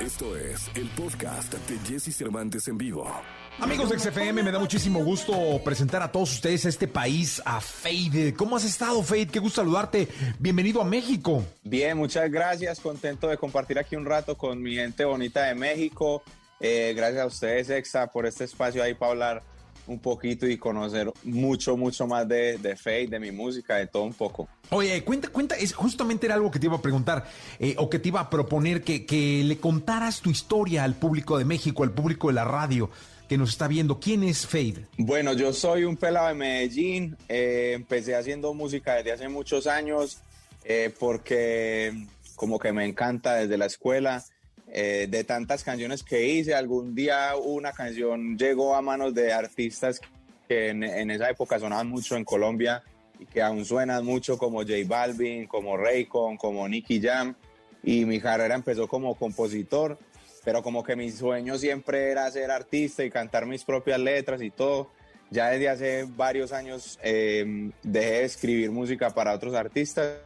Esto es el podcast de Jesse Cervantes en vivo. Amigos de XFM, me da muchísimo gusto presentar a todos ustedes a este país, a Fade. ¿Cómo has estado, Fade? Qué gusto saludarte. Bienvenido a México. Bien, muchas gracias. Contento de compartir aquí un rato con mi gente bonita de México. Eh, gracias a ustedes, Exa, por este espacio ahí para hablar un poquito y conocer mucho, mucho más de, de Fade, de mi música, de todo un poco. Oye, cuenta, cuenta, es, justamente era algo que te iba a preguntar eh, o que te iba a proponer que, que le contaras tu historia al público de México, al público de la radio que nos está viendo. ¿Quién es Fade? Bueno, yo soy un pelado de Medellín. Eh, empecé haciendo música desde hace muchos años eh, porque como que me encanta desde la escuela. Eh, de tantas canciones que hice, algún día una canción llegó a manos de artistas que en, esa época sonaban mucho en Colombia y que aún suenan mucho como J Balvin, como Raycon, como Nicky Jam. Y mi carrera empezó como compositor pero como que mi sueño siempre era ser artista y cantar mis propias letras y todo. Ya desde hace varios años eh, dejé de escribir música para otros artistas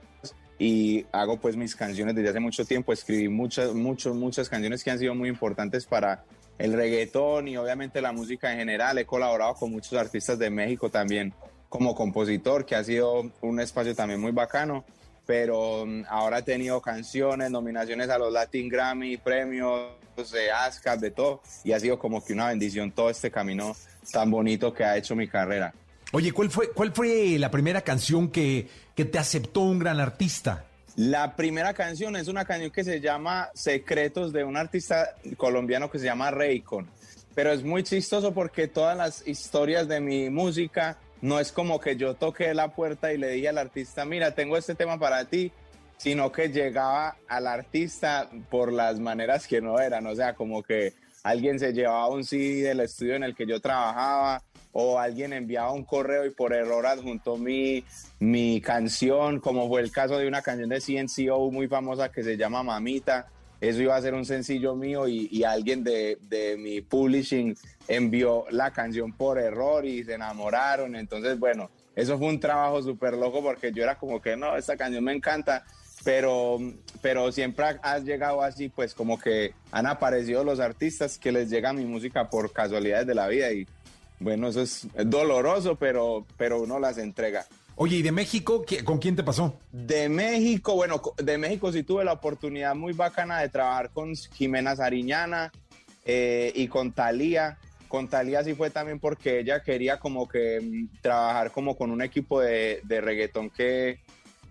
y hago pues mis canciones desde hace mucho tiempo. Escribí muchas, muchas, muchas canciones que han sido muy importantes para el reggaetón y obviamente la música en general. He colaborado con muchos artistas de México también como compositor, que ha sido un espacio también muy bacano pero mm, ahora he tenido canciones, nominaciones a los Latin Grammy, premios de ASCAP, de todo, y ha sido como que una bendición todo este camino tan bonito que ha hecho mi carrera. Oye, ¿cuál fue, cuál fue la primera canción que, que te aceptó un gran artista? La primera canción es una canción que se llama Secretos de un artista colombiano que se llama Raycon. Pero es muy chistoso porque todas las historias de mi música no es como que yo toqué la puerta y le dije al artista, mira, tengo este tema para ti, sino que llegaba al artista por las maneras que no eran, o sea, como que alguien se llevaba un CD del estudio en el que yo trabajaba o alguien enviaba un correo y por error adjuntó mi, mi canción, como fue el caso de una canción de CNCO muy famosa que se llama Mamita eso iba a ser un sencillo mío y, alguien de, mi publishing envió la canción por error y se enamoraron. Entonces, bueno, eso fue un trabajo súper loco porque yo era como que no, esta canción me encanta, pero, pero siempre has llegado así, pues como que han aparecido los artistas que les llega mi música por casualidades de la vida y bueno, eso es doloroso, pero, pero uno las entrega. Oye, ¿y de México con quién te pasó? De México, bueno, de México sí tuve la oportunidad muy bacana de trabajar con Jimena Sariñana eh, y con Talía. Con Talía sí fue también porque ella quería como que mm, trabajar como con un equipo de, de reggaetón que,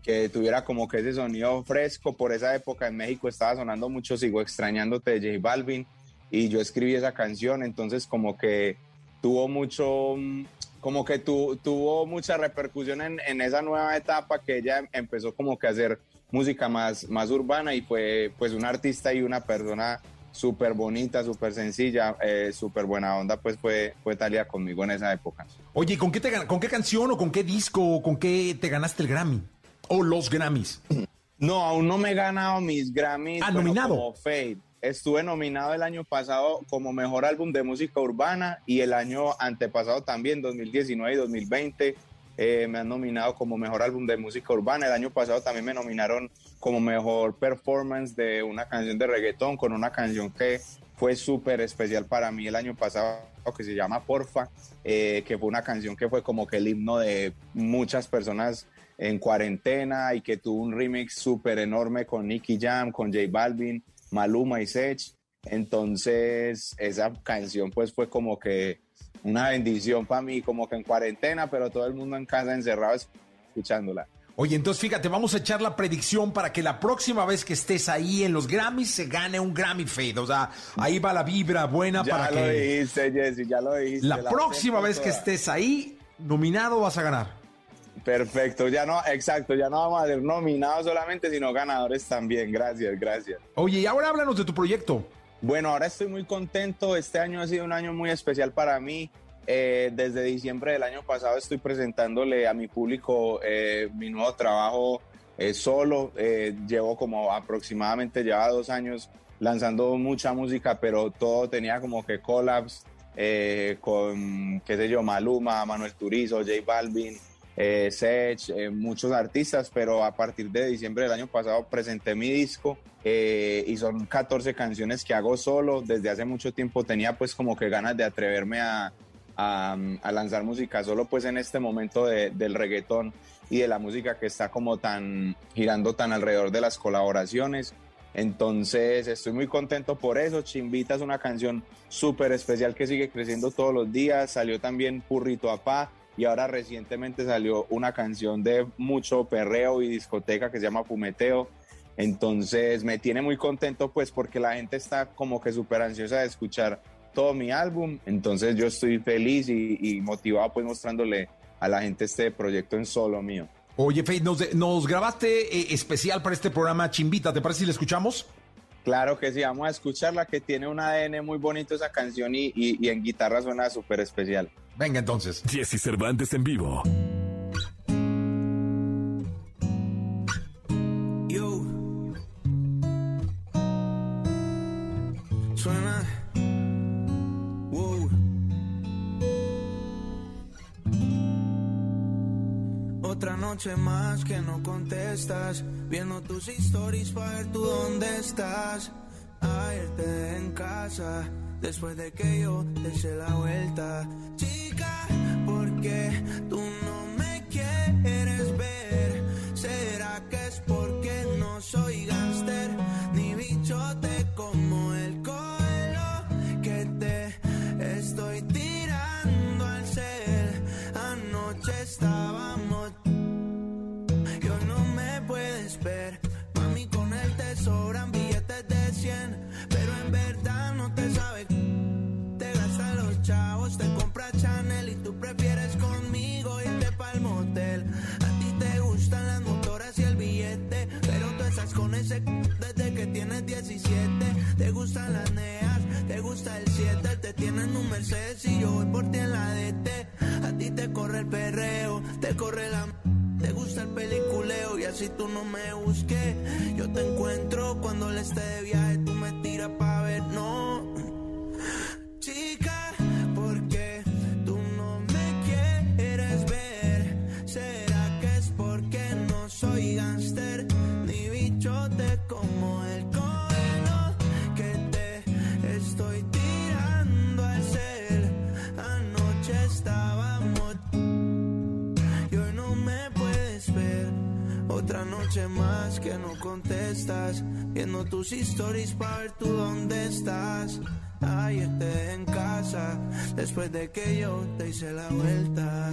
que tuviera como que ese sonido fresco. Por esa época en México estaba sonando mucho Sigo extrañándote de J Balvin y yo escribí esa canción, entonces como que tuvo mucho, mm, como que tuvo mucha repercusión en, en, esa nueva etapa que ella empezó como que a hacer música más, más urbana y fue pues una artista y una persona súper bonita, súper sencilla, eh, súper buena onda, pues fue, fue Talia conmigo en esa época. Oye, ¿con qué, te, ¿con qué canción o con qué disco o con qué te ganaste el Grammy? ¿O los Grammys? No, aún no me he ganado mis Grammys. Ah, nominado. Como Fade. Estuve nominado el año pasado como mejor álbum de música urbana y el año antepasado también, 2019 y 2020. Eh, me han nominado como mejor álbum de música urbana. El año pasado también me nominaron como mejor performance de una canción de reggaetón con una canción que fue súper especial para mí el año pasado que se llama Porfa, eh, que fue una canción que fue como que el himno de muchas personas en cuarentena y que tuvo un remix súper enorme con Nicky Jam, con J Balvin Maluma y Sech. Entonces, esa canción pues fue como que una bendición para mí, como que en cuarentena, pero todo el mundo en casa encerrado escuchándola. Oye, entonces fíjate, vamos a echar la predicción para que la próxima vez que estés ahí en los Grammys se gane un Grammy Fade. O sea, ahí va la vibra buena para que. Ya lo dijiste, Jesse, ya lo dijiste. La, próxima vez que estés ahí, nominado vas a ganar. Perfecto, ya no, exacto, ya no vamos a ser nominados solamente, sino ganadores también. Gracias, gracias. Oye, y ahora háblanos de tu proyecto. Bueno, ahora estoy muy contento. Este año ha sido un año muy especial para mí. Eh, desde diciembre del año pasado estoy presentándole a mi público eh, mi nuevo trabajo eh, solo. llevo como aproximadamente ya dos años lanzando mucha música, pero todo tenía como que collabs con, qué sé yo, Maluma, Manuel Turizo, J Balvin, eh, eh, muchos artistas, pero a partir de diciembre del año pasado presenté mi disco eh, y son 14 canciones que hago solo. Desde hace mucho tiempo tenía pues como que ganas de atreverme a, a, lanzar música solo pues en este momento del reggaetón y de la música que está como tan girando tan alrededor de las colaboraciones. Entonces estoy muy contento por eso. Chimbita es una canción súper especial que sigue creciendo todos los días. Salió también Purrito Apá y ahora recientemente salió una canción de mucho perreo y discoteca que se llama Fumeteo. Entonces me tiene muy contento pues porque la gente está como que súper ansiosa de escuchar todo mi álbum. Entonces yo estoy feliz y, motivado pues mostrándole a la gente este proyecto en solo mío. Oye, Faith, nos, grabaste eh, especial para este programa Chimbita. ¿Te parece si le escuchamos? Claro que sí, vamos a escucharla, que tiene un ADN muy bonito esa canción y, y en guitarra suena súper especial. Venga entonces. Jesse Cervantes en vivo. Otra noche más que no contestas, viendo tus stories para ver tú dónde estás. A en casa, después de que yo te hice la vuelta. Chica, porque tú no me quieres ver? ¿Será que es porque no soy gangster ni bichote como el coelo que te estoy tirando al cel? Anoche estábamos el perreo, te corre la te gusta el peliculeo y así tú no me busques. Yo te encuentro cuando le esté de viaje, tú me tiras pa' ver, no. Que no contestas, viendo tus stories para ver tú dónde estás. Ayer te en casa, después de que yo te hice la vuelta.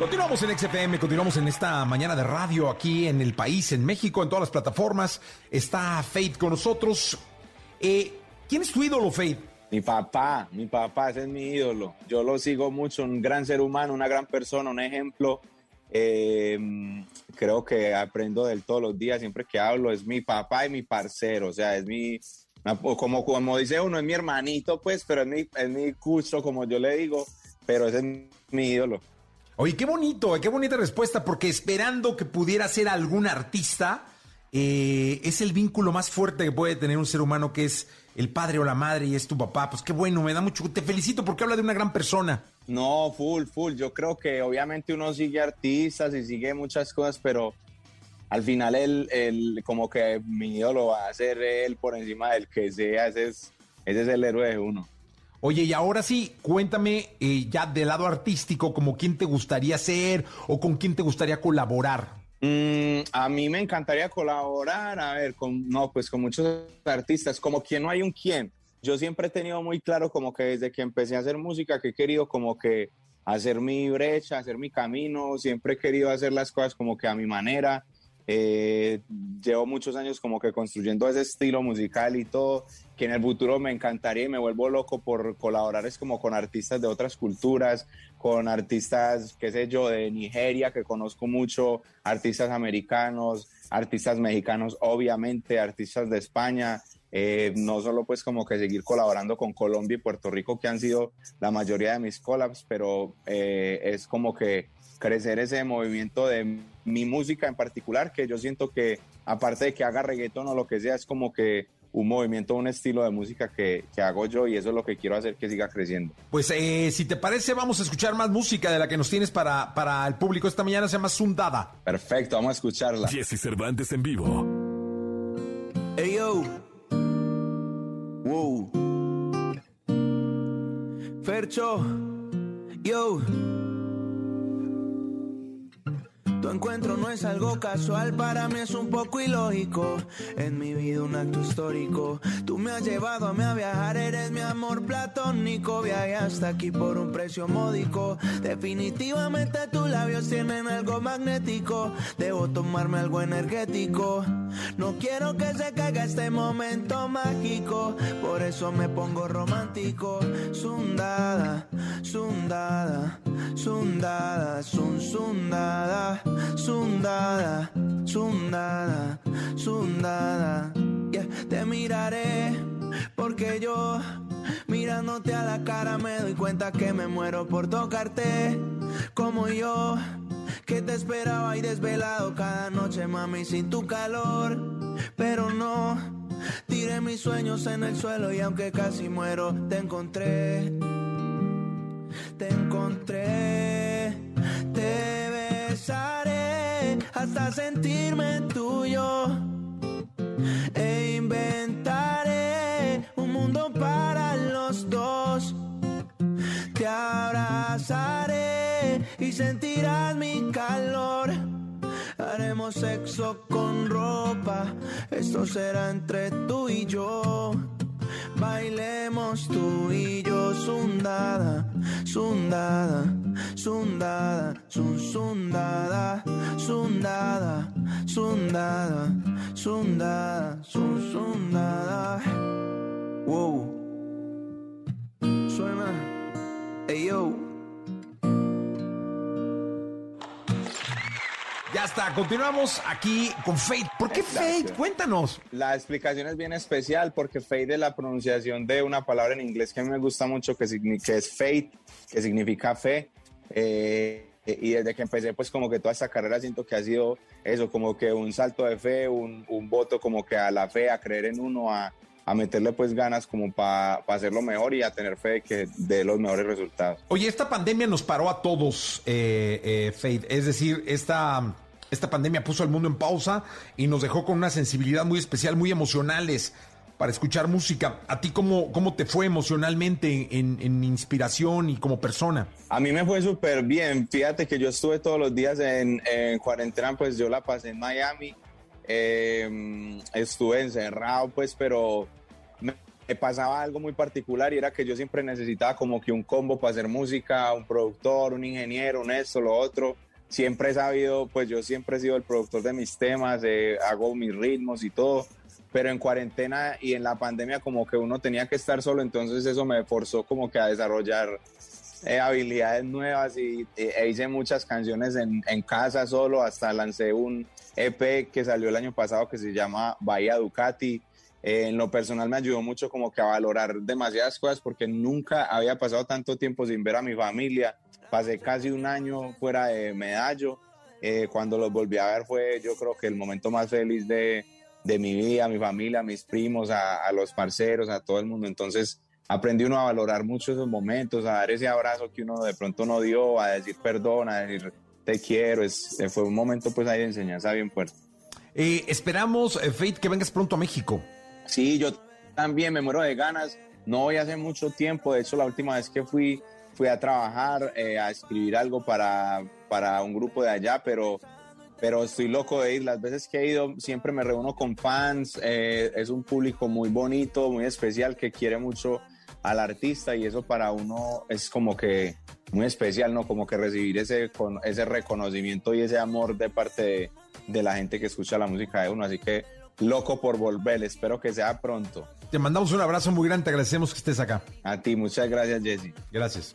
Continuamos en XFM, continuamos en esta mañana de radio aquí en el país, en México, en todas las plataformas. Está Faith con nosotros. Eh, ¿Quién es tu ídolo, Faith? Mi papá, mi papá, ese es mi ídolo. Yo lo sigo mucho, un gran ser humano, una gran persona, un ejemplo. Em, creo que aprendo de él todos los días, siempre que hablo, es mi papá y mi parcero, o sea, es mi, como, como dice uno, es mi hermanito, pues, pero es mi, es mi cucho, como yo le digo, pero ese es mi ídolo. Oye, qué bonito, qué bonita respuesta, porque esperando que pudiera ser algún artista, eh, es el vínculo más fuerte que puede tener un ser humano, que es el padre o la madre y es tu papá. Pues qué bueno, me da mucho. Te felicito porque habla de una gran persona. No, full, full. Yo creo que obviamente uno sigue artistas y sigue muchas cosas, pero al final él, como que mi ídolo va a ser él por encima del que sea. Ese es, ese es el héroe de uno. Oye, y ahora sí, cuéntame eh, ya del lado artístico, como quién te gustaría ser o con quién te gustaría colaborar. Mm, a mí me encantaría colaborar, a ver, con, no, pues con muchos artistas, como quien no hay un quién. Yo siempre he tenido muy claro como que desde que empecé a hacer música que he querido como que hacer mi brecha, hacer mi camino, siempre he querido hacer las cosas como que a mi manera Eh, llevo muchos años como que construyendo ese estilo musical y todo, que en el futuro me encantaría y me vuelvo loco por colaborar es como con artistas de otras culturas, con artistas, qué sé yo, de Nigeria, que conozco mucho, artistas americanos, artistas mexicanos, obviamente, artistas de España, eh, no solo pues como que seguir colaborando con Colombia y Puerto Rico, que han sido la mayoría de mis collabs, pero eh, es como que crecer ese movimiento de mi música en particular, que yo siento que aparte de que haga reggaeton o lo que sea, es como que un movimiento, un estilo de música que, que, hago yo y eso es lo que quiero hacer que siga creciendo. Pues eh, si te parece, vamos a escuchar más música de la que nos tienes para, para el público esta mañana, se llama Sundada. Perfecto, vamos a escucharla. Jesse Cervantes en vivo. Hey yo. Wow. Fercho. Yo. Encuentro no es algo casual, para mí es un poco ilógico. En mi vida un acto histórico. Tú me has llevado a mí a viajar, eres mi amor platónico. Viaje hasta aquí por un precio módico. Definitivamente tus labios tienen algo magnético. Debo tomarme algo energético. No quiero que se caiga este momento mágico. Por eso me pongo romántico. Sundada, sundada, sundada, sun, sundada sundada, sundada, sundada. Yeah, te miraré porque yo mirándote a la cara me doy cuenta que me muero por tocarte como yo que te esperaba y desvelado cada noche mami sin tu calor pero no tiré mis sueños en el suelo y aunque casi muero te encontré te encontré hasta sentirme tuyo e inventaré un mundo para los dos. Te abrazaré y sentirás mi calor. Haremos sexo con ropa, esto será entre tú y yo. Bailemos tú y yo, sundada, sundada, sundada, sun, sundada, sundada, sundada, sundada, sun, sundada. Wow. Suena, hey yo. Ya está, continuamos aquí con Fate. ¿Por qué Fate? Cuéntanos. La explicación es bien especial porque Fate es la pronunciación de una palabra en inglés que a mí me gusta mucho, que, que es Fate, que significa fe. Eh, y desde que empecé, pues como que toda esta carrera siento que ha sido eso, como que un salto de fe, un, un voto como que a la fe, a creer en uno, a, a meterle pues ganas como para pa hacerlo mejor y a tener fe de que dé los mejores resultados. Oye, esta pandemia nos paró a todos, eh, eh, Fade. Es decir, esta, esta pandemia puso al mundo en pausa y nos dejó con una sensibilidad muy especial, muy emocionales para escuchar música. ¿A ti cómo, cómo te fue emocionalmente en, en inspiración y como persona? A mí me fue súper bien. Fíjate que yo estuve todos los días en, en cuarentena, pues yo la pasé en Miami. Eh, estuve encerrado, pues, pero me, pasaba algo muy particular y era que yo siempre necesitaba como que un combo para hacer música, un productor, un ingeniero, un esto, lo otro. Siempre he sabido, pues yo siempre he sido el productor de mis temas, eh, hago mis ritmos y todo, pero en cuarentena y en la pandemia como que uno tenía que estar solo, entonces eso me forzó como que a desarrollar eh, habilidades nuevas y e hice muchas canciones en, en casa solo, hasta lancé un EP que salió el año pasado que se llama Bahía Ducati, eh, en lo personal me ayudó mucho como que a valorar demasiadas cosas porque nunca había pasado tanto tiempo sin ver a mi familia. Pasé casi un año fuera de Medallo. Eh, cuando los volví a ver fue yo creo que el momento más feliz de, de mi vida, a mi familia, a mis primos, a, a, los parceros, a todo el mundo. Entonces aprendí uno a valorar mucho esos momentos, a dar ese abrazo que uno de pronto no dio, a decir perdón, a decir te quiero. Es, fue un momento pues ahí de enseñanza bien fuerte. Eh, esperamos, Fate, que vengas pronto a México. Sí, yo también me muero de ganas. No voy hace mucho tiempo. De hecho, la última vez que fui, fui a trabajar, eh, a escribir algo para, para un grupo de allá, pero, pero estoy loco de ir. Las veces que he ido, siempre me reúno con fans. Eh, es un público muy bonito, muy especial, que quiere mucho al artista y eso para uno es como que muy especial, ¿no? Como que recibir ese, ese reconocimiento y ese amor de parte de, de la gente que escucha la música de uno. Así que loco por volver, espero que sea pronto. Te mandamos un abrazo muy grande, te agradecemos que estés acá. A ti, muchas gracias, Jesse. Gracias.